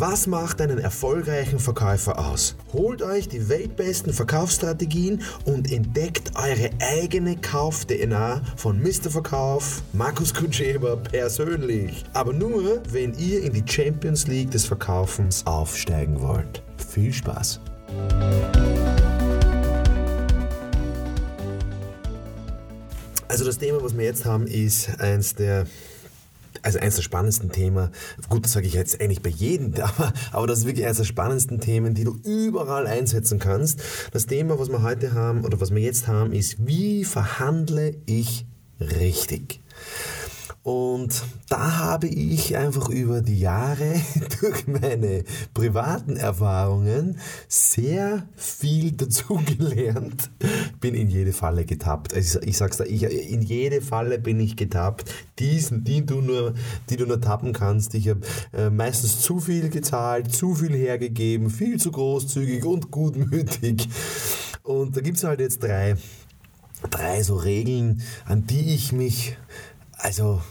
Was macht einen erfolgreichen Verkäufer aus? Holt euch die weltbesten Verkaufsstrategien und entdeckt eure eigene Kauf-DNA von Mr. Verkauf, Markus Kutscheber persönlich. Aber nur, wenn ihr in die Champions League des Verkaufens aufsteigen wollt. Viel Spaß! Also das Thema, was wir jetzt haben, ist eins der also eines der spannendsten Themen, gut, das sage ich jetzt eigentlich bei jedem, aber, aber das ist wirklich eines der spannendsten Themen, die du überall einsetzen kannst. Das Thema, was wir heute haben oder was wir jetzt haben, ist, wie verhandle ich richtig? Und da habe ich einfach über die Jahre durch meine privaten Erfahrungen sehr viel dazugelernt. Bin in jede Falle getappt. Also ich sag's da, ich, in jede Falle bin ich getappt. Diesen, die du nur, die du nur tappen kannst. Ich habe äh, meistens zu viel gezahlt, zu viel hergegeben, viel zu großzügig und gutmütig. Und da gibt's halt jetzt drei, drei so Regeln, an die ich mich also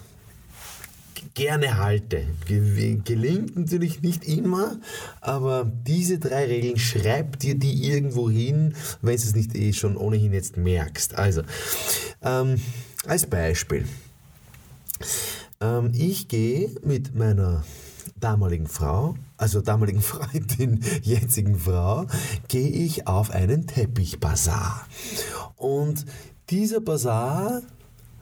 gerne halte. Gelingt natürlich nicht immer, aber diese drei Regeln schreib dir die irgendwo hin, wenn du es nicht eh schon ohnehin jetzt merkst. Also, ähm, als Beispiel. Ähm, ich gehe mit meiner damaligen Frau, also damaligen Freundin, jetzigen Frau, gehe ich auf einen Teppichbazar. Und dieser Bazar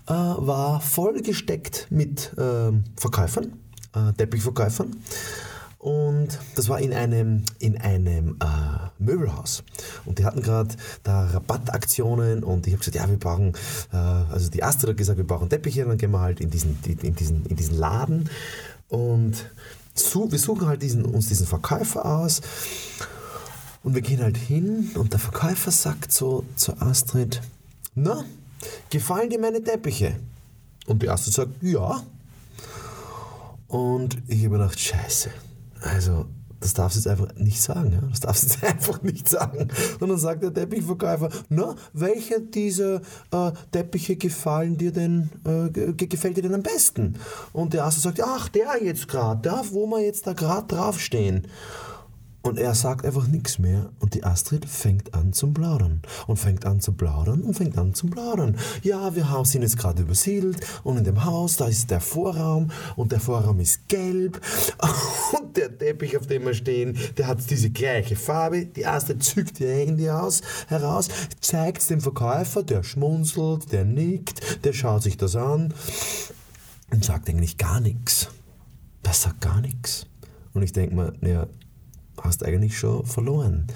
äh, war vollgesteckt mit äh, Verkäufern, äh, Teppichverkäufern. Und das war in einem, in einem äh, Möbelhaus. Und die hatten gerade da Rabattaktionen und ich habe gesagt, ja, wir brauchen, äh, also die Astrid hat gesagt, wir brauchen Teppiche, dann gehen wir halt in diesen, in diesen, in diesen Laden und so, wir suchen halt diesen, uns diesen Verkäufer aus und wir gehen halt hin und der Verkäufer sagt so zu Astrid, na, gefallen dir meine Teppiche? Und die erste sagt, ja. Und ich habe gedacht, scheiße, also das darfst du jetzt einfach nicht sagen. Ja? Das darfst du jetzt einfach nicht sagen. Und dann sagt der Teppichverkäufer, na, welche dieser äh, Teppiche gefallen dir denn, äh, gefällt dir denn am besten? Und der erste sagt, ach, der jetzt gerade, der, wo wir jetzt da gerade draufstehen. Und er sagt einfach nichts mehr und die Astrid fängt an zum Plaudern und fängt an zu plaudern und fängt an zu plaudern. Ja, wir haben, sind jetzt gerade übersiedelt und in dem Haus, da ist der Vorraum und der Vorraum ist gelb und der Teppich, auf dem wir stehen, der hat diese gleiche Farbe. Die Astrid zückt ihr Handy aus, heraus, zeigt es dem Verkäufer, der schmunzelt, der nickt, der schaut sich das an und sagt eigentlich gar nichts. Der sagt gar nichts. Und ich denke mir, ja, hast eigentlich schon verloren,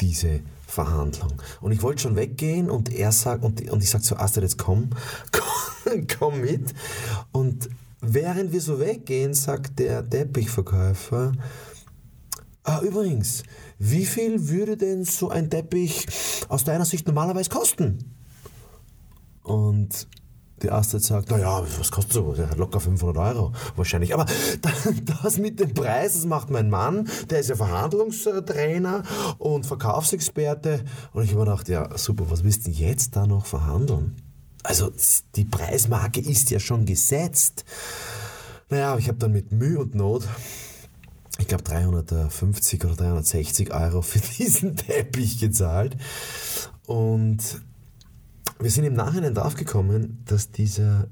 diese Verhandlung. Und ich wollte schon weggehen und er sagt, und, und ich sage zu Astrid, jetzt komm, komm, komm mit. Und während wir so weggehen, sagt der Teppichverkäufer, ah, übrigens, wie viel würde denn so ein Teppich aus deiner Sicht normalerweise kosten? Und die Astrid sagt, naja, was kostet so? Locker 500 Euro wahrscheinlich. Aber das mit dem Preis, das macht mein Mann, der ist ja Verhandlungstrainer und Verkaufsexperte. Und ich habe mir gedacht, ja super, was willst du jetzt da noch verhandeln? Also die Preismarke ist ja schon gesetzt. Naja, ich habe dann mit Mühe und Not ich glaube 350 oder 360 Euro für diesen Teppich gezahlt. Und wir sind im Nachhinein draufgekommen, dass dieser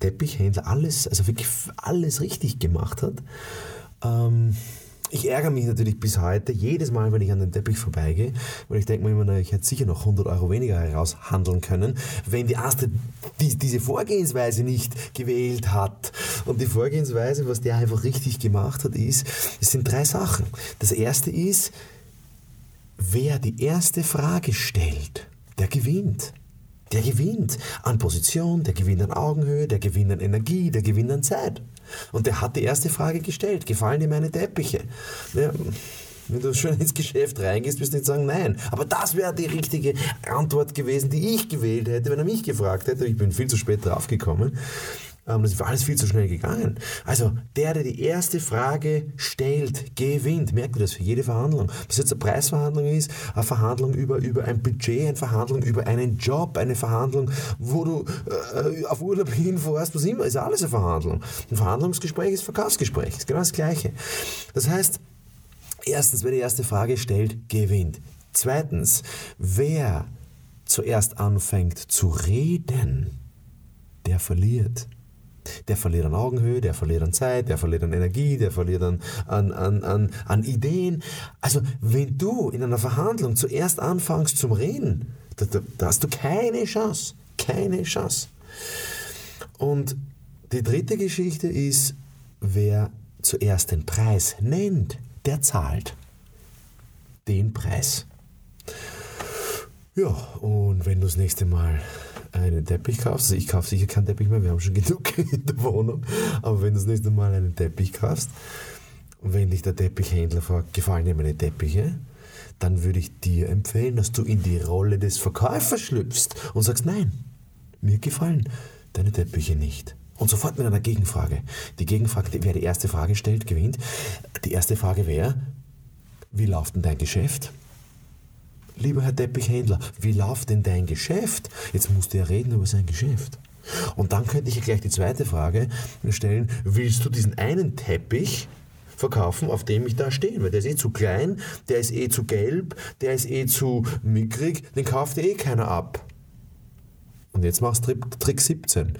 Teppichhändler alles, also wirklich alles richtig gemacht hat. Ähm, ich ärgere mich natürlich bis heute, jedes Mal, wenn ich an den Teppich vorbeigehe, weil ich denke mir immer, ich hätte sicher noch 100 Euro weniger heraushandeln können, wenn die erste die, diese Vorgehensweise nicht gewählt hat. Und die Vorgehensweise, was der einfach richtig gemacht hat, ist, es sind drei Sachen. Das erste ist, wer die erste Frage stellt, der gewinnt der gewinnt an Position, der gewinnt an Augenhöhe, der gewinnt an Energie, der gewinnt an Zeit. Und der hat die erste Frage gestellt, gefallen dir meine Teppiche? Ja, wenn du schon ins Geschäft reingehst, wirst du nicht sagen nein. Aber das wäre die richtige Antwort gewesen, die ich gewählt hätte, wenn er mich gefragt hätte. Ich bin viel zu spät draufgekommen. Ähm, das ist alles viel zu schnell gegangen. Also der, der die erste Frage stellt, gewinnt. Merkt ihr das für jede Verhandlung? Ob das jetzt eine Preisverhandlung ist, eine Verhandlung über, über ein Budget, eine Verhandlung über einen Job, eine Verhandlung, wo du äh, auf Urlaub hinfährst, was immer, ist alles eine Verhandlung. Ein Verhandlungsgespräch ist Verkaufsgespräch, ist genau das Gleiche. Das heißt, erstens, wer die erste Frage stellt, gewinnt. Zweitens, wer zuerst anfängt zu reden, der verliert. Der verliert an Augenhöhe, der verliert an Zeit, der verliert an Energie, der verliert an, an, an, an, an Ideen. Also wenn du in einer Verhandlung zuerst anfängst zum Reden, da, da, da hast du keine Chance. Keine Chance. Und die dritte Geschichte ist, wer zuerst den Preis nennt, der zahlt den Preis. Ja, und wenn du das nächste Mal einen Teppich kaufst, also ich kaufe sicher keinen Teppich mehr, wir haben schon genug in der Wohnung, aber wenn du das nächste Mal einen Teppich kaufst, wenn dich der Teppichhändler fragt, gefallen dir meine Teppiche, dann würde ich dir empfehlen, dass du in die Rolle des Verkäufers schlüpfst und sagst, nein, mir gefallen deine Teppiche nicht. Und sofort mit einer Gegenfrage. Die Gegenfrage, wer die erste Frage stellt, gewinnt. Die erste Frage wäre, wie läuft denn dein Geschäft? Lieber Herr Teppichhändler, wie läuft denn dein Geschäft? Jetzt musst du ja reden über sein Geschäft. Und dann könnte ich ja gleich die zweite Frage stellen, willst du diesen einen Teppich verkaufen, auf dem ich da stehe? Weil der ist eh zu klein, der ist eh zu gelb, der ist eh zu mickrig, den kauft eh keiner ab. Und jetzt machst du Trick 17.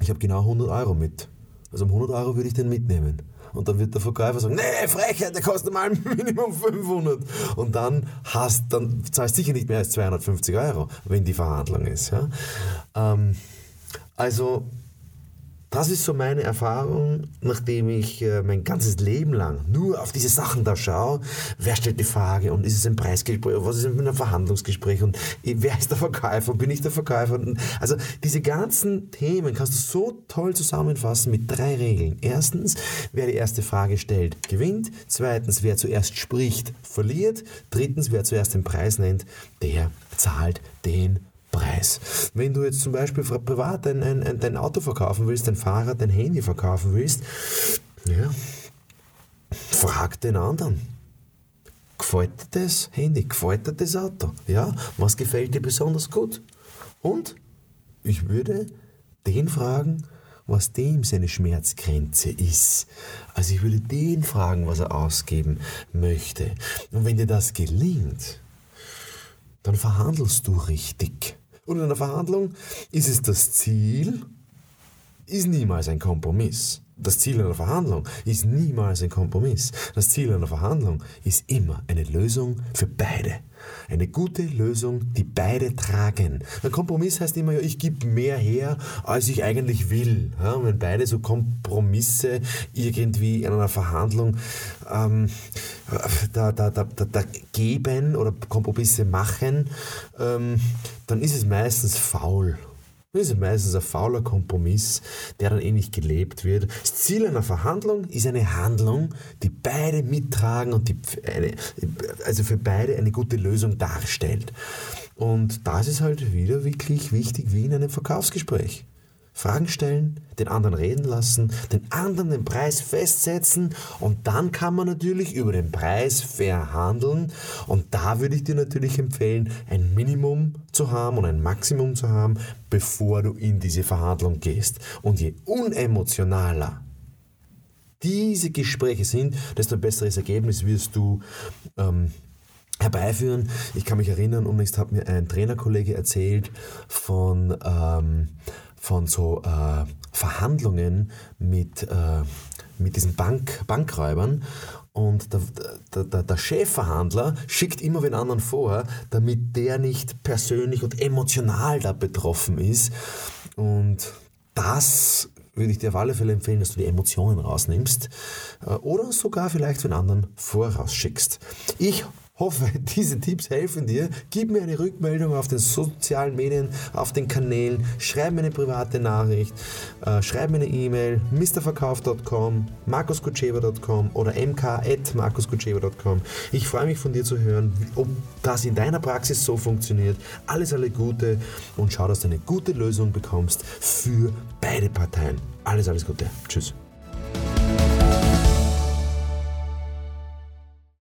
Ich habe genau 100 Euro mit. Also um 100 Euro würde ich den mitnehmen. Und dann wird der Verkäufer sagen, nee, Frechheit, der kostet mal Minimum 500. Und dann hast, dann zahlst du sicher nicht mehr als 250 Euro, wenn die Verhandlung ist. Ja? Ähm, also das ist so meine Erfahrung, nachdem ich äh, mein ganzes Leben lang nur auf diese Sachen da schaue. Wer stellt die Frage und ist es ein Preisgespräch, was ist ein Verhandlungsgespräch und wer ist der Verkäufer, bin ich der Verkäufer? Also diese ganzen Themen kannst du so toll zusammenfassen mit drei Regeln. Erstens, wer die erste Frage stellt, gewinnt. Zweitens, wer zuerst spricht, verliert. Drittens, wer zuerst den Preis nennt, der zahlt den Preis. Wenn du jetzt zum Beispiel privat ein, ein, dein Auto verkaufen willst, dein Fahrrad, dein Handy verkaufen willst, ja, frag den anderen. Gefällt dir das Handy? Gefällt dir das Auto? Ja, was gefällt dir besonders gut? Und ich würde den fragen, was dem seine Schmerzgrenze ist. Also ich würde den fragen, was er ausgeben möchte. Und wenn dir das gelingt, dann verhandelst du richtig. Und in einer Verhandlung ist es das Ziel, ist niemals ein Kompromiss. Das Ziel einer Verhandlung ist niemals ein Kompromiss. Das Ziel einer Verhandlung ist immer eine Lösung für beide. Eine gute Lösung, die beide tragen. Ein Kompromiss heißt immer, ja, ich gebe mehr her, als ich eigentlich will. Ja, und wenn beide so Kompromisse irgendwie in einer Verhandlung ähm, da, da, da, da, geben oder Kompromisse machen, ähm, dann ist es meistens faul. Das ist meistens ein fauler Kompromiss, der dann eh nicht gelebt wird. Das Ziel einer Verhandlung ist eine Handlung, die beide mittragen und die eine, also für beide eine gute Lösung darstellt. Und das ist halt wieder wirklich wichtig wie in einem Verkaufsgespräch. Fragen stellen, den anderen reden lassen, den anderen den Preis festsetzen und dann kann man natürlich über den Preis verhandeln und da würde ich dir natürlich empfehlen, ein Minimum zu haben und ein Maximum zu haben, bevor du in diese Verhandlung gehst. Und je unemotionaler diese Gespräche sind, desto besseres Ergebnis wirst du ähm, herbeiführen. Ich kann mich erinnern, und hat mir ein Trainerkollege erzählt von ähm, von so äh, Verhandlungen mit, äh, mit diesen Bank, Bankräubern. Und der, der, der, Chefverhandler schickt immer den anderen vor, damit der nicht persönlich und emotional da betroffen ist. Und das würde ich dir auf alle Fälle empfehlen, dass du die Emotionen rausnimmst äh, oder sogar vielleicht den anderen vorausschickst. Ich Hoffe, diese Tipps helfen dir. Gib mir eine Rückmeldung auf den sozialen Medien, auf den Kanälen. Schreib mir eine private Nachricht. Äh, schreib mir eine E-Mail. mrverkauf.com, markuskutschewa.com oder mk.markuskutschewa.com. Ich freue mich von dir zu hören, ob das in deiner Praxis so funktioniert. Alles, alles Gute und schau, dass du eine gute Lösung bekommst für beide Parteien. Alles, alles Gute. Tschüss.